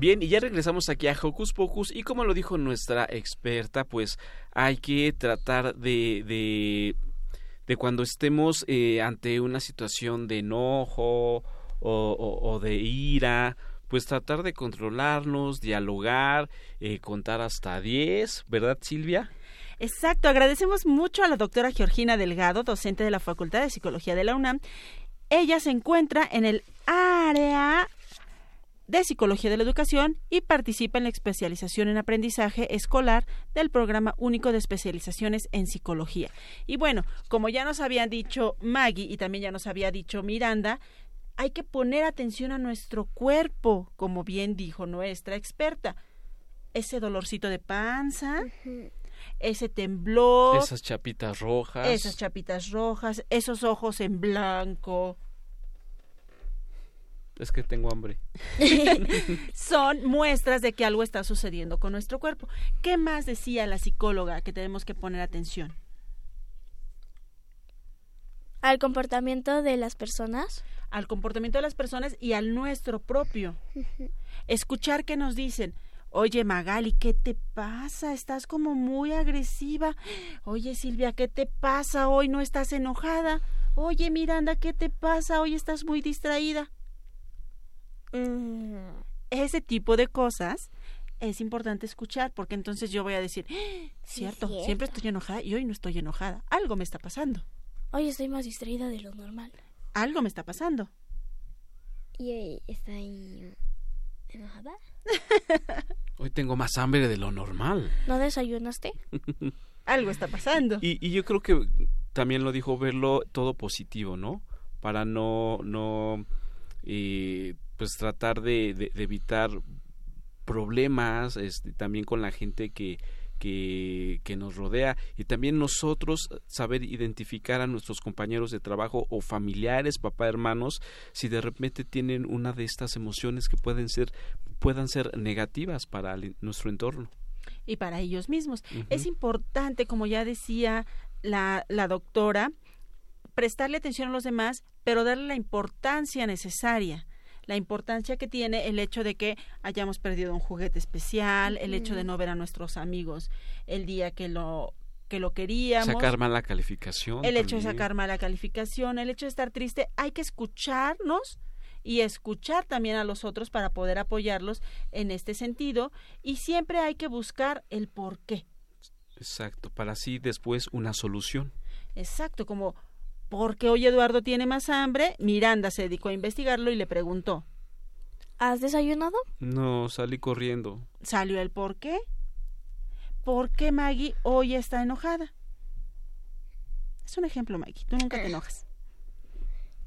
Bien, y ya regresamos aquí a Hocus Pocus y como lo dijo nuestra experta, pues hay que tratar de, de, de cuando estemos eh, ante una situación de enojo o, de ira, pues tratar de controlarnos, dialogar, eh, contar hasta 10, ¿verdad Silvia? Exacto, agradecemos mucho a la doctora Georgina Delgado, docente de la Facultad de Psicología de la UNAM. Ella se encuentra en el área de Psicología de la Educación y participa en la especialización en aprendizaje escolar del Programa Único de Especializaciones en Psicología. Y bueno, como ya nos habían dicho Maggie y también ya nos había dicho Miranda, hay que poner atención a nuestro cuerpo, como bien dijo nuestra experta. Ese dolorcito de panza, ese temblor, esas chapitas rojas, esas chapitas rojas, esos ojos en blanco, es que tengo hambre. Son muestras de que algo está sucediendo con nuestro cuerpo. ¿Qué más decía la psicóloga que tenemos que poner atención? Al comportamiento de las personas. Al comportamiento de las personas y al nuestro propio. Escuchar que nos dicen, Oye, Magali, ¿qué te pasa? Estás como muy agresiva. Oye, Silvia, ¿qué te pasa? Hoy no estás enojada. Oye, Miranda, ¿qué te pasa? Hoy estás muy distraída. Ese tipo de cosas es importante escuchar porque entonces yo voy a decir, ¡Ah! cierto, siempre estoy enojada y hoy no estoy enojada. Algo me está pasando. Hoy estoy más distraída de lo normal. Algo me está pasando. ¿Y hoy estoy enojada? hoy tengo más hambre de lo normal. ¿No desayunaste? Algo está pasando. Y, y yo creo que también lo dijo verlo todo positivo, ¿no? Para no, no eh, pues tratar de, evitar problemas este, también con la gente que, que, que nos rodea y también nosotros saber identificar a nuestros compañeros de trabajo o familiares, papá, hermanos, si de repente tienen una de estas emociones que pueden ser puedan ser negativas para el- nuestro entorno. y para ellos mismos. Es importante, como ya decía la, la doctora, prestarle atención a los demás, pero darle la importancia necesaria. La importancia que tiene el hecho de que hayamos perdido un juguete especial, el hecho de no ver a nuestros amigos el día que lo que lo queríamos. Sacar mala calificación. el hecho de sacar mala calificación, el hecho de estar triste, hay que escucharnos y escuchar también a los otros para poder apoyarlos en este sentido y siempre hay que buscar el por qué. Exacto, para así después una solución. Exacto, como ¿por qué hoy Eduardo tiene más hambre? Miranda se dedicó a investigarlo y le preguntó. ¿Has desayunado? No, salí corriendo. ¿Salió el por qué? ¿Por qué Maggie hoy está enojada? Es un ejemplo, Maggie. Tú nunca te enojas.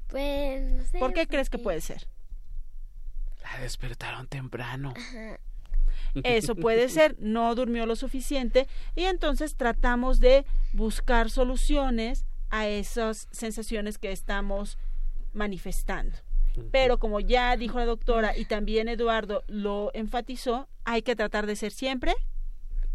Pues, no sé. ¿Por qué crees que puede ser? La despertaron temprano. Eso puede ser, no durmió lo suficiente y entonces tratamos de buscar soluciones a esas sensaciones que estamos manifestando. Pero como ya dijo la doctora y también Eduardo lo enfatizó, hay que tratar de ser siempre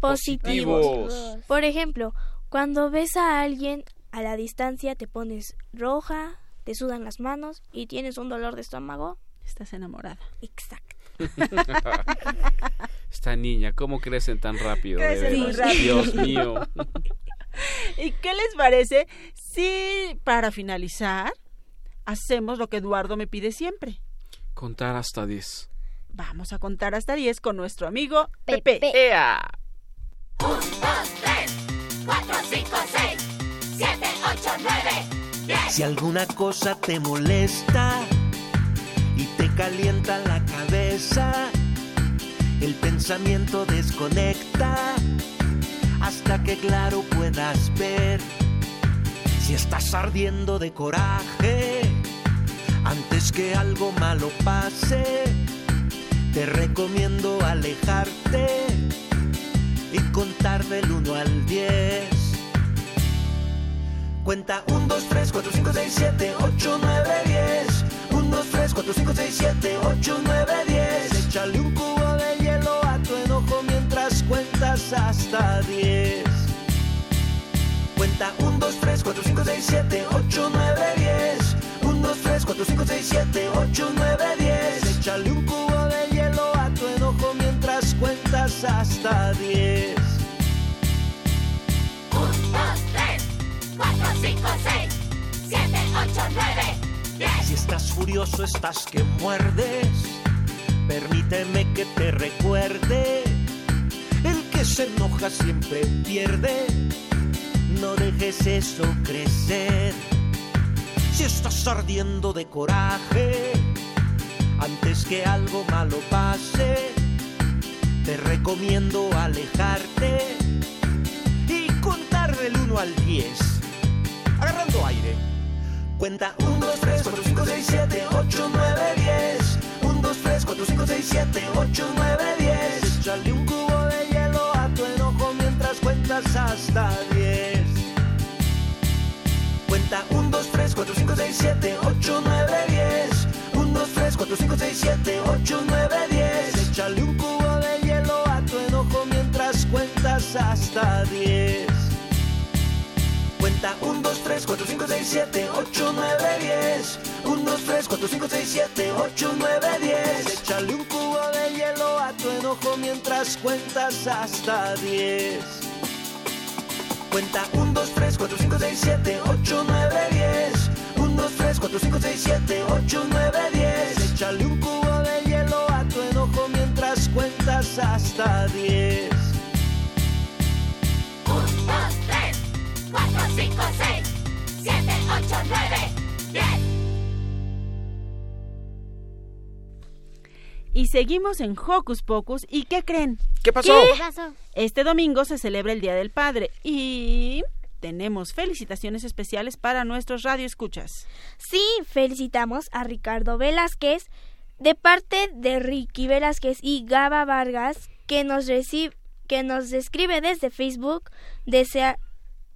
Positivos. Por ejemplo, cuando ves a alguien a la distancia te pones roja, te sudan las manos y tienes un dolor de estómago. Estás enamorada. Exacto. Esta niña, ¿cómo crecen tan rápido? Crecen muy veras? rápido. Dios mío. ¿Y qué les parece si para finalizar hacemos lo que Eduardo me pide siempre? Contar hasta 10. Vamos a contar hasta 10 con nuestro amigo Pepe. ¡Ea! 1, 2, 3, 4, 5, 6, 7, 8, 9, 10. Si alguna cosa te molesta y te calienta la cabeza, el pensamiento desconecta hasta que claro puedas ver. Si estás ardiendo de coraje, antes que algo malo pase, te recomiendo alejarte y contar del 1 al 10. Cuenta 1, 2, 3, 4, 5, 6, 7, 8, 9, 10. 1, 2, 3, 4, 5, 6, 7, 8, 9, 10. Échale un cubo de hielo a tu enojo mientras cuentas hasta 10. Cuenta 1, 2, 3, 4, 5, 6, 7, 8, 9, 10. 1, 2, 3, 4, 5, 6, 7, 8, 9, 10. Échale un cubo de hielo a tu enojo mientras cuentas hasta 10. 1, 2, 3, 4, 5, 6, 7, 8, 9, 10. Si estás furioso, estás que muerdes. Permíteme que te recuerde. Se enoja siempre pierde. No dejes eso crecer. Si estás ardiendo de coraje, antes que algo malo pase, te recomiendo alejarte y contar del 1 al 10. Agarrando aire. Cuenta 1, 2, 3, 4, 5, 6, 7, 8, 9, 10. 1, 2, 3, 4, 5, 6, 7, 8, 9, 10. Échale un cubo cuentas hasta 10. Cuenta 1, 2, 3, 4, 5, 6, 7, 8, 9, 10. 1, 2, 3, 4, 5, 6, 7, 8, 9, 10. Échale un cubo de hielo a tu enojo mientras cuentas hasta 10. Cuenta 1, 2, 3, 4, 5, 6, 7, 8, 9, 10. 1, 2, 3, 4, 5, 6, 7, 8, 9, 10. Échale un cubo de hielo a tu enojo mientras cuentas hasta 10. Cuenta 1, 2, 3, 4, 5, 6, 7, 8, 9, 10. 1, 2, 3, 4, 5, 6, 7, 8, 9, 10. Échale un cubo de hielo a tu enojo mientras cuentas hasta 10. 1, 2, 3, 4, 5, 6, 7, 8, 9, Y seguimos en Hocus Pocus. ¿Y qué creen? ¿Qué pasó? ¿Qué? ¿Qué pasó? Este domingo se celebra el Día del Padre y tenemos felicitaciones especiales para nuestros radioescuchas. Sí, felicitamos a Ricardo Velázquez de parte de Ricky Velázquez y Gaba Vargas que nos recibe que nos escribe desde Facebook, desea,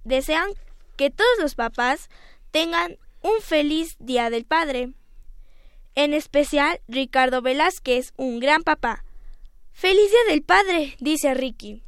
desean que todos los papás tengan un feliz Día del Padre. En especial, Ricardo Velázquez, un gran papá. ¡Feliz Día del Padre! dice Ricky.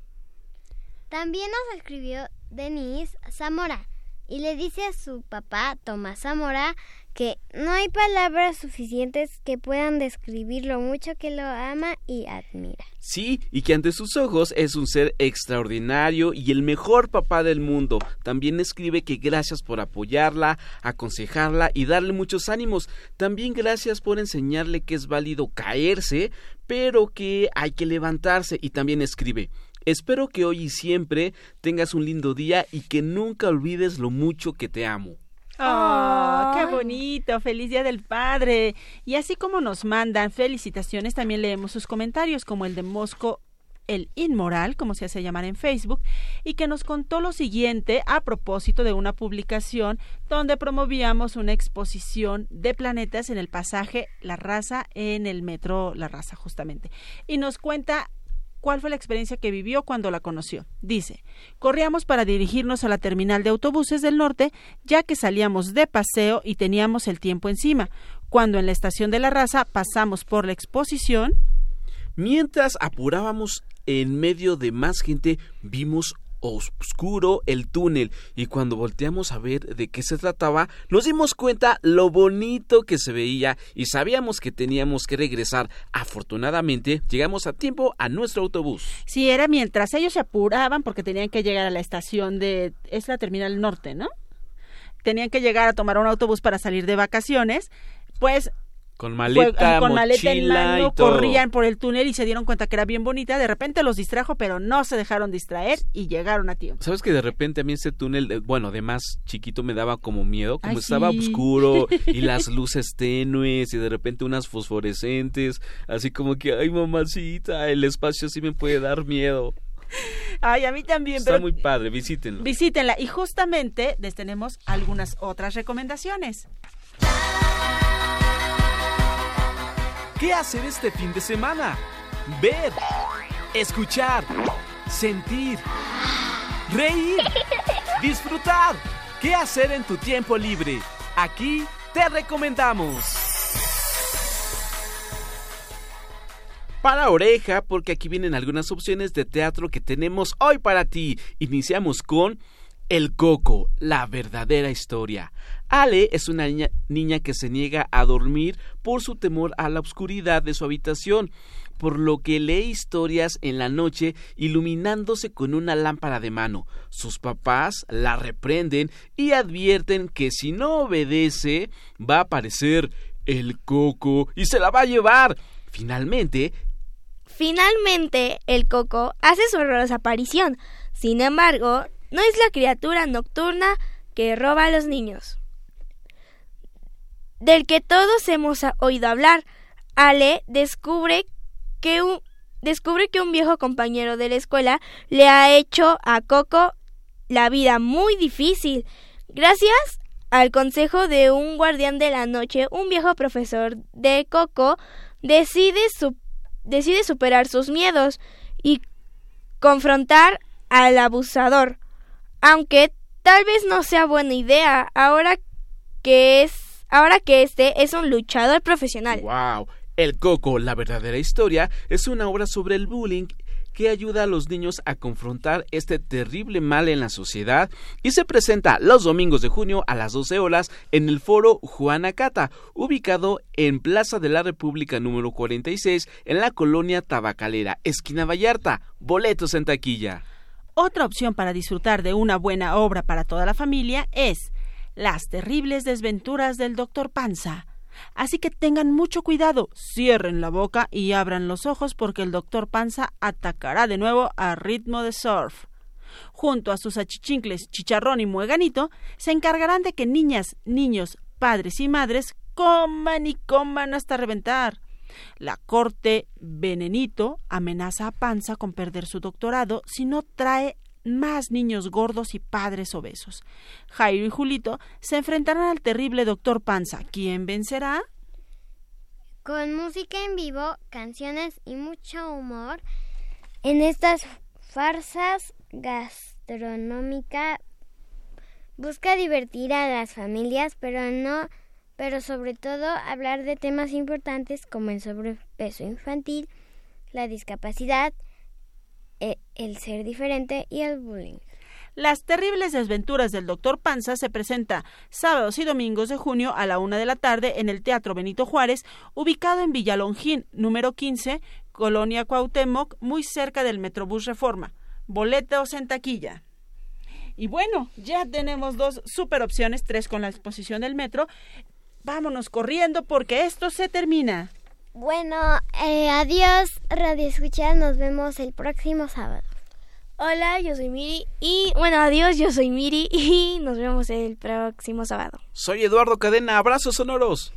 También nos escribió Denise Zamora y le dice a su papá, Tomás Zamora, que no hay palabras suficientes que puedan describir lo mucho que lo ama y admira. Sí, y que ante sus ojos es un ser extraordinario y el mejor papá del mundo. También escribe que gracias por apoyarla, aconsejarla y darle muchos ánimos. También gracias por enseñarle que es válido caerse, pero que hay que levantarse. Y también escribe, Espero que hoy y siempre tengas un lindo día y que nunca olvides lo mucho que te amo. ¡Oh, qué bonito! ¡Feliz Día del Padre! Y así como nos mandan felicitaciones, también leemos sus comentarios, como el de Mosco el Inmoral, como se hace llamar en Facebook, y que nos contó lo siguiente a propósito de una publicación donde promovíamos una exposición de planetas en el pasaje La Raza en el metro La Raza, justamente. Y nos cuenta cuál fue la experiencia que vivió cuando la conoció. Dice, corríamos para dirigirnos a la terminal de autobuses del norte, ya que salíamos de paseo y teníamos el tiempo encima. Cuando en la estación de la raza pasamos por la exposición... Mientras apurábamos en medio de más gente, vimos oscuro el túnel y cuando volteamos a ver de qué se trataba nos dimos cuenta lo bonito que se veía y sabíamos que teníamos que regresar. Afortunadamente llegamos a tiempo a nuestro autobús. Sí, era mientras ellos se apuraban porque tenían que llegar a la estación de... es la terminal norte, ¿no? Tenían que llegar a tomar un autobús para salir de vacaciones, pues con maleta, con maleta en mano, y todo. corrían por el túnel y se dieron cuenta que era bien bonita. De repente los distrajo, pero no se dejaron distraer y llegaron a tiempo. ¿Sabes que de repente a mí ese túnel, eh, bueno, de más chiquito me daba como miedo? Como Ay, estaba sí. oscuro y las luces tenues y de repente unas fosforescentes, así como que, ay mamacita, el espacio sí me puede dar miedo. Ay, a mí también, Está pero muy padre, visítenlo. visítenla. Y justamente les tenemos algunas otras recomendaciones. ¿Qué hacer este fin de semana? Ver, escuchar, sentir, reír, disfrutar. ¿Qué hacer en tu tiempo libre? Aquí te recomendamos. Para oreja, porque aquí vienen algunas opciones de teatro que tenemos hoy para ti. Iniciamos con El Coco, la verdadera historia. Ale es una niña, que se niega a dormir por su temor a la oscuridad de su habitación, por lo que lee historias en la noche iluminándose con una lámpara de mano. Sus papás la reprenden y advierten que si no obedece va a aparecer el coco y se la va a llevar. Finalmente, Finalmente, el coco hace su horrorosa aparición. Sin embargo, no es la criatura nocturna que roba a los niños. Del que todos hemos oído hablar, Ale descubre que un, descubre que un viejo compañero de la escuela le ha hecho a Coco la vida muy difícil. Gracias al consejo de un guardián de la noche, un viejo profesor de Coco decide, decide superar sus miedos y confrontar al abusador. Aunque tal vez no sea buena idea ahora que es ahora que este es un luchador profesional. Wow. El Coco, la verdadera historia, es una obra sobre el bullying que ayuda a los niños a confrontar este terrible mal en la sociedad y se presenta los domingos de junio a las 12 horas en el foro Juana Cata, ubicado en Plaza de la República número 46 en la colonia Tabacalera, esquina Vallarta. Boletos en taquilla. Otra opción para disfrutar de una buena obra para toda la familia es Las terribles desventuras del Dr. Panza. Así que tengan mucho cuidado, cierren la boca y abran los ojos porque el Dr. Panza atacará de nuevo a ritmo de surf. Junto a sus achichincles Chicharrón y Mueganito, se encargarán de que niñas, niños, padres y madres coman y coman hasta reventar. La corte Venenito amenaza a Panza con perder su doctorado si no trae más niños gordos y padres obesos. Jairo y Julito se enfrentarán al terrible doctor Panza. ¿Quién vencerá? Con música en vivo, canciones y mucho humor, en estas farsas gastronómica busca divertir a las familias, pero no, pero sobre todo hablar de temas importantes como el sobrepeso infantil, la discapacidad, e- el ser diferente y el bullying. Las terribles desventuras del Dr. Panza se presenta sábados y domingos de junio a la una de la tarde en el Teatro Benito Juárez, ubicado en Villalongín, número 15, Colonia Cuauhtémoc, muy cerca del Metrobús Reforma. Boletos en taquilla. Y bueno, ya tenemos dos super opciones, tres con la exposición del metro. Vámonos corriendo porque esto se termina. Bueno, eh, adiós, Radio Escuchar, nos vemos el próximo sábado. Hola, yo soy Miri y bueno, adiós, yo soy Miri y nos vemos el próximo sábado. Soy Eduardo Cadena, abrazos sonoros.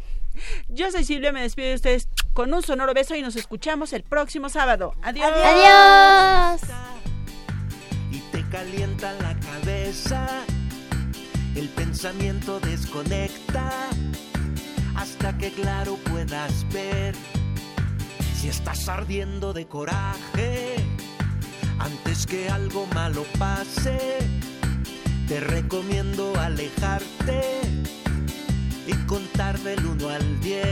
Yo soy Silvia, me despido de ustedes con un sonoro beso y nos escuchamos el próximo sábado. Adiós. Adiós. y te calienta la cabeza. El pensamiento desconecta hasta que claro puedas ver si estás ardiendo de coraje. Antes que algo malo pase, te recomiendo alejarte y contar del 1 al 10.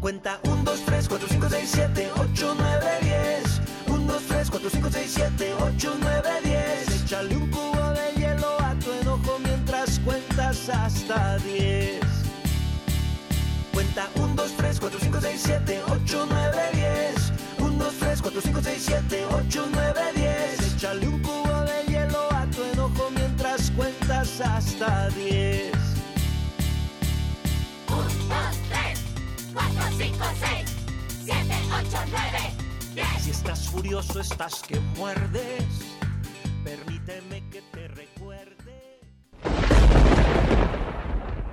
Cuenta 1, 2, 3, 4, 5, 6, 7, 8, 9, 10. 1, 2, 3, 4, 5, 6, 7, 8, 9, 10. Échale un cubo cuentas hasta 10. Cuenta 1, 2, 3, 4, 5, 6, 7, 8, 9, 10. 1, 2, 3, 4, 5, 6, 7, 8, 9, 10. Échale un cubo de hielo a tu enojo mientras cuentas hasta 10. 1, 2, 3, 4, 5, 6, 7, 8, 9, 10. Si estás furioso, estás que muerdes. Permíteme